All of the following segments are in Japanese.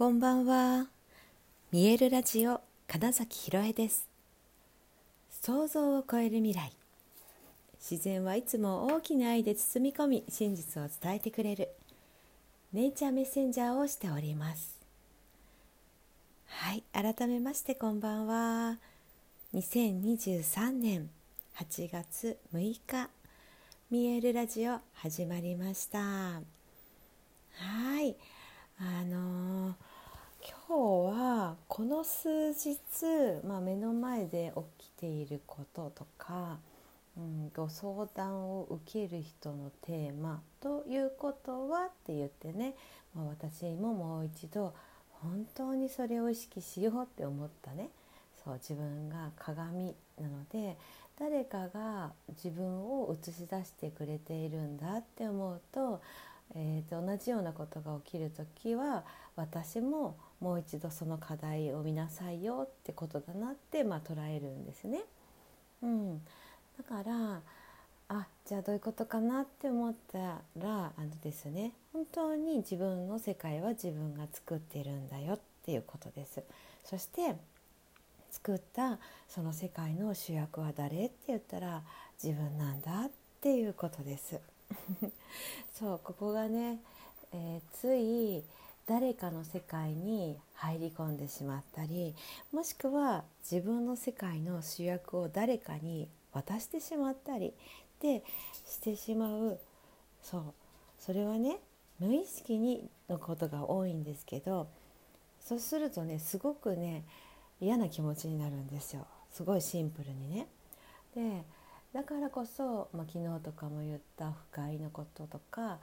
こんばんは。見えるラジオ金崎ひろえです。想像を超える未来。自然はいつも大きな愛で包み込み真実を伝えてくれるネイチャーメッセンジャーをしております。はい、改めましてこんばんは。2023年8月6日見えるラジオ始まりました。はい、あのー今日はこの数日、まあ、目の前で起きていることとか、うん、ご相談を受ける人のテーマということはって言ってね、まあ、私ももう一度本当にそれを意識しようって思ったね。そう自分が鏡なので誰かが自分を映し出してくれているんだって思うとえー、と同じようなことが起きる時は私ももう一度その課題を見なさいよってことだなって、まあ、捉えるんですね。うん、だからあじゃあどういうことかなって思ったらあのですね本当に自分の世界は自分が作ってるんだよっていうことです。そして作ったその世界の主役は誰って言ったら自分なんだっていうことです。そうここがね、えー、つい誰かの世界に入り込んでしまったりもしくは自分の世界の主役を誰かに渡してしまったりでしてしまうそうそれはね無意識にのことが多いんですけどそうするとねすごくね嫌な気持ちになるんですよすごいシンプルにね。でだからこそ、まあ、昨日とかも言った不快のこととか、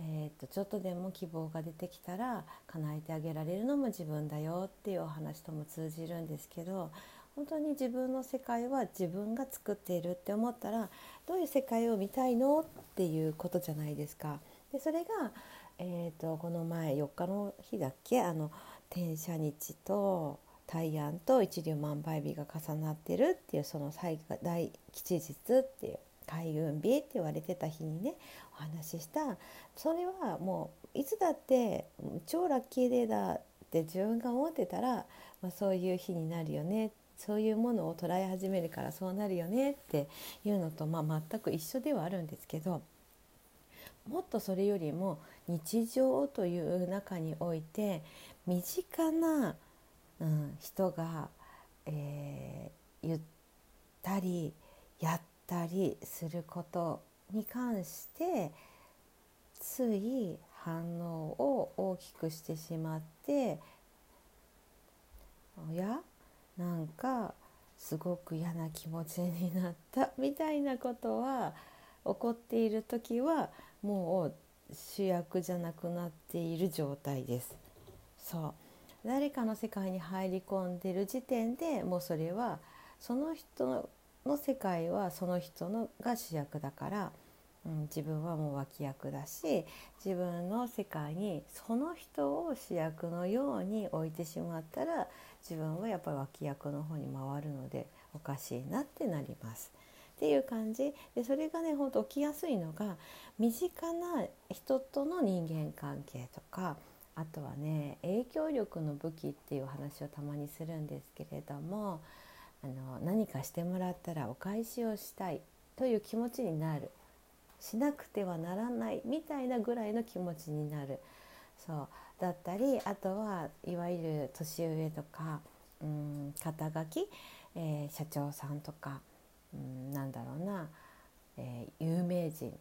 えー、とちょっとでも希望が出てきたら叶えてあげられるのも自分だよっていうお話とも通じるんですけど本当に自分の世界は自分が作っているって思ったらどういう世界を見たいのっていうことじゃないですか。でそれが、えーと、この前4日の日だっけ？あの転写日と大安と一粒万倍日が重なってるっていうその最大吉日っていう開運日って言われてた日にねお話しした。それはもういつだって超ラッキーデーだって自分が思ってたら、まあ、そういう日になるよね。そういうものを捉え始めるからそうなるよねっていうのと、まあ、全く一緒ではあるんですけどもっとそれよりも日常という中において身近なうん、人が、えー、言ったりやったりたりすることに関してつい反応を大きくしてしまっておや？なんかすごく嫌な気持ちになった みたいなことは起こっている時はもう主役じゃなくなっている状態です。そう誰かの世界に入り込んでる時点でもうそれはその人の世界はその人のが主役だから、うん、自分はもう脇役だし自分の世界にその人を主役のように置いてしまったら自分はやっぱり脇役の方に回るのでおかしいなってなります。っていう感じでそれがねほんと起きやすいのが身近な人との人間関係とかあとはね影響力の武器っていう話をたまにするんですけれどもあの何かしてもらったらお返しをしたいという気持ちになる。しなくてはならないみたいなぐらいの気持ちになる。そう。だったりあとはいわゆる年上とかうん肩書き、えー、社長さんとかうんなんだろうな、えー、有名人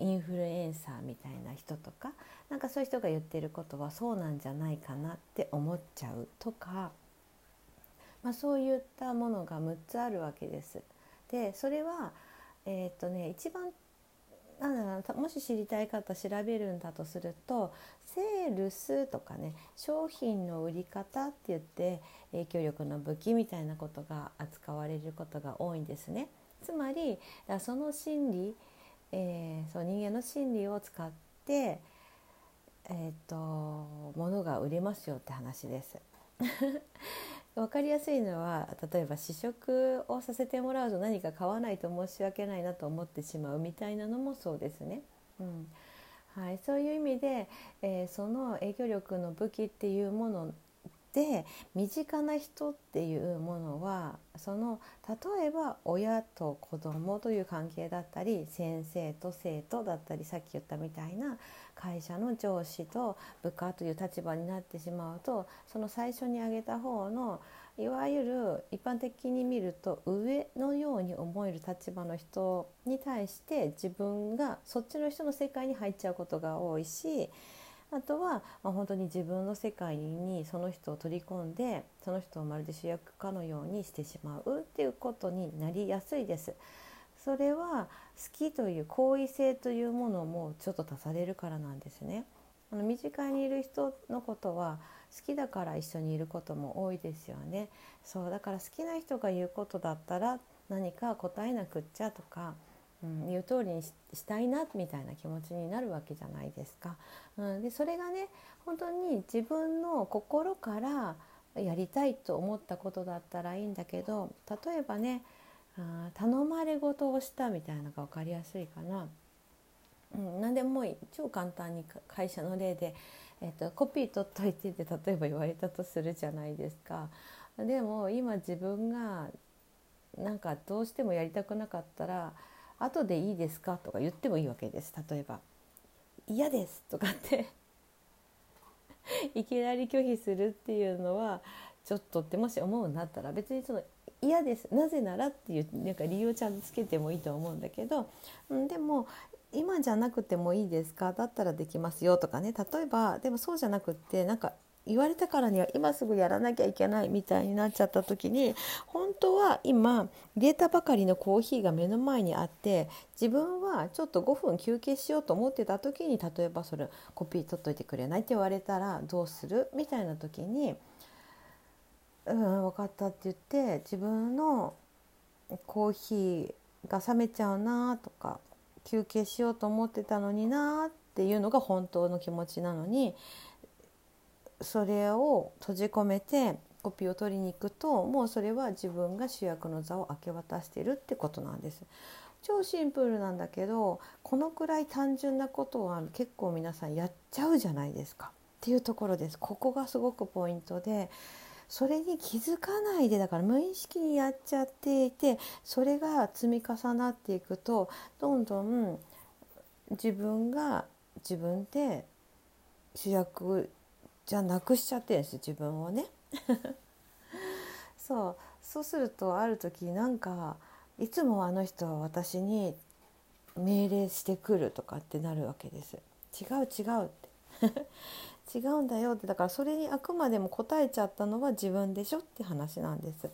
インフルエンサーみたいな人とかなんかそういう人が言ってることはそうなんじゃないかなって思っちゃうとか、まあ、そういったものが6つあるわけです。でそれは、えー、っとね、一番なんだもし知りたい方調べるんだとするとセールスとかね商品の売り方って言って影響力の武器みたいなことが扱われることが多いんですね。つまりその心理えー、そう人間の心理を使って、えーと、ものが売れますよって話です。分かりやすいのは例えば試食をさせてもらうと何か買わないと申し訳ないなと思ってしまうみたいなのもそうですね。うんはい、そういう意味で、えー、その営業力の武器っていうもので身近な人っていうものはその例えば親と子供という関係だったり先生と生徒だったりさっき言ったみたいな会社の上司と部下という立場になってしまうとその最初に挙げた方のいわゆる一般的に見ると上のように思える立場の人に対して自分がそっちの人の世界に入っちゃうことが多いしあとは、まあ、本当に自分の世界にその人を取り込んでその人をまるで主役かのようにしてしまうっていうことになりやすいです。それは好きという好意性というものもちょっと足されるからなんですね。あの身近にいる人のことは好きだから一緒にいることも多いですよね。そうだから好きな人が言うことだったら何か答えなくっちゃとかうん、言う通りにしたいなみたいな気持ちになるわけじゃないですか。うん、でそれがね本当に自分の心からやりたいと思ったことだったらいいんだけど例えばねあ頼まれ事をしたみたいなのが分かりやすいかな。うん、何でもいい超簡単に会社の例で、えーと、コピー取っといてって例えば言われたとするじゃないですか。でも今自分がなんかどうしてもやりたくなかったら後でいいですか?」とか言ってもいいわけです。例えば「嫌です」とかって。いきなり拒否するっていうのはちょっとってもし思うんだったら別にその「嫌ですなぜなら」っていうなんか理由をちゃんとつけてもいいと思うんだけど、ん、でも今じゃなくてもいいですか？だったらできますよとかね。例えばでもそうじゃなくってなんか言われたからには今すぐやらなきゃいけないみたいになっちゃった時に本当は今データばかりのコーヒーが目の前にあって自分はちょっと5分休憩しようと思ってた時に例えばそれコピー取っといてくれないって言われたらどうするみたいな時に「うん分かった」って言って自分のコーヒーが冷めちゃうなとか休憩しようと思ってたのになっていうのが本当の気持ちなのにそれを閉じ込めてコピーを取りに行くともうそれは自分が主役の座を明け渡してるってことなんです。超シンプルなんだけどこのくらい単純なことは結構皆さんやっちゃうじゃないですかっていうところですここがすごくポイントでそれに気づかないでだから無意識にやっちゃっていてそれが積み重なっていくとどんどん自分が自分で主役じゃなくしちゃってるんです自分をね。そう。そうするとある時なんかいつもあの人は私に命令してくるとかってなるわけです。違う違うって。違うんだよって。だからそれにあくまでも答えちゃったのは自分でしょって話なんです。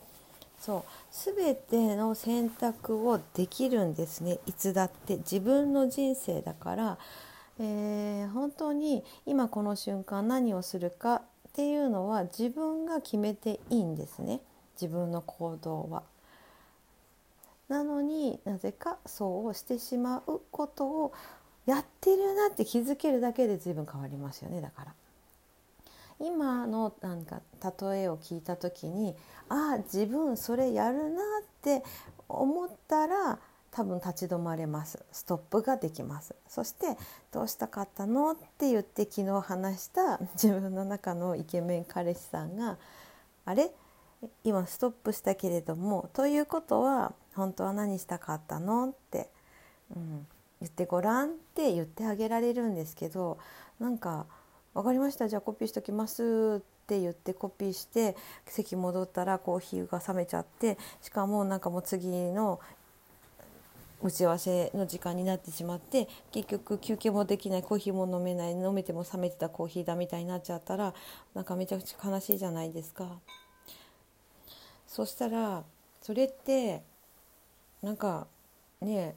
そう。全ての選択をできるんですね。いつだって。自分の人生だからえー、本当に今この瞬間何をするかっていうのは自分が決めていいんですね自分の行動は。なのになぜかそうしてしまうことをやってるなって気づけるだけで随分変わりますよねだから。今のなんか例えを聞いた時にああ自分それやるなって思ったら多分立ち止まれますストップができますそして「どうしたかったの?」って言って昨日話した自分の中のイケメン彼氏さんが「あれ？今ストップしたけれどもということは本当は何したかったの?」って、うん、言ってごらんって言ってあげられるんですけどなんか「分かりましたじゃあコピーしときます」って言ってコピーして席戻ったらコーヒーが冷めちゃってしかもなんかもう次の打ち合わせの時間になってしまって結局休憩もできないコーヒーも飲めない飲めても冷めてたコーヒーだみたいになっちゃったらなんかめちゃくちゃ悲しいじゃないですか。そしたらそれってなんかね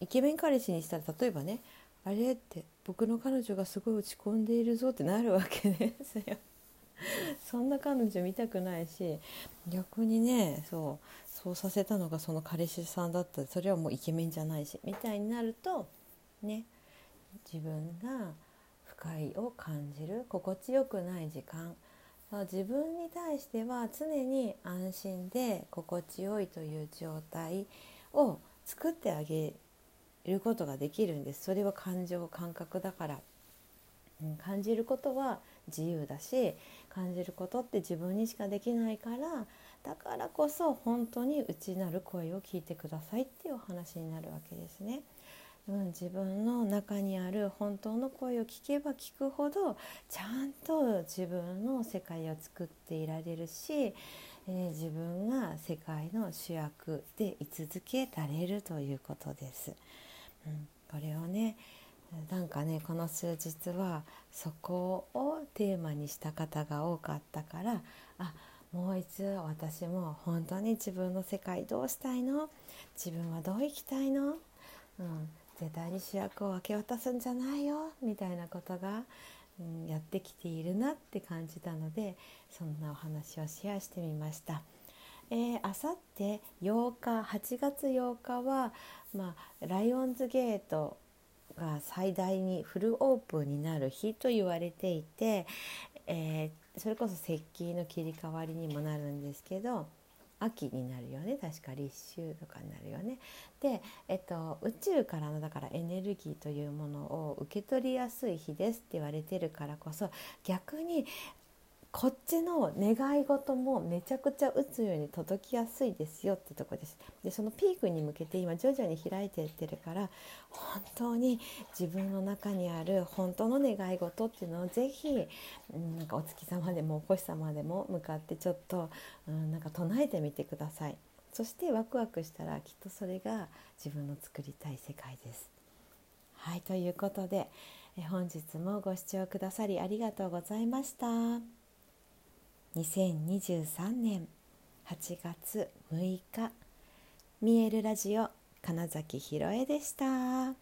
イケメン彼氏にしたら例えばねあれって僕の彼女がすごい落ち込んでいるぞってなるわけですよ。そんな彼女見たくないし逆にねそうそうさせたのがその彼氏さんだった。それはもうイケメンじゃないし。みたいになるとね自分が不快を感じる。心地よくない時間。自分に対しては常に安心で心地よいという状態を作ってあげることができるんです。それは感情感覚だから、うん、感じることは自由だし感じることって自分にしかできないからだからこそ本当に内なる声を聞いてくださいっていうお話になるわけですね。うん、自分の中にある本当の声を聞けば聞くほどちゃんと自分の世界を作っていられるし、えー、自分が世界の主役で居続けられるということです。うん、これをねなんかねこの数日はそこをテーマにした方が多かったからあもう一度私も本当に自分の世界どうしたいの？自分はどう生きたいの、うん、絶対に主役を明け渡すんじゃないよ？みたいなことが、うん、やってきているなって感じたのでそんなお話をシェアしてみました。えあさって8日8月8日は、まあ、ライオンズゲートが最大にフルオープンになる日と言われていて、えー、それこそ石器の切り替わりにもなるんですけど秋になるよね確か立秋とかになるよね。で、えっと、宇宙からのだからエネルギーというものを受け取りやすい日ですって言われてるからこそ逆にこっちの願い事もめちゃくちゃ打つように届きやすいですよってとこですでそのピークに向けて今徐々に開いていってるから本当に自分の中にある本当の願い事っていうのをぜひ、うん、なんかお月様でもお星様でも向かってちょっと、うん、なんか唱えてみてくださいそしてワクワクしたらきっとそれが自分の作りたい世界です。はいということで本日もご視聴くださりありがとうございました。2023年8月6日見えるラジオ金崎ひろえでした。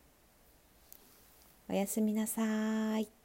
おやすみなさい。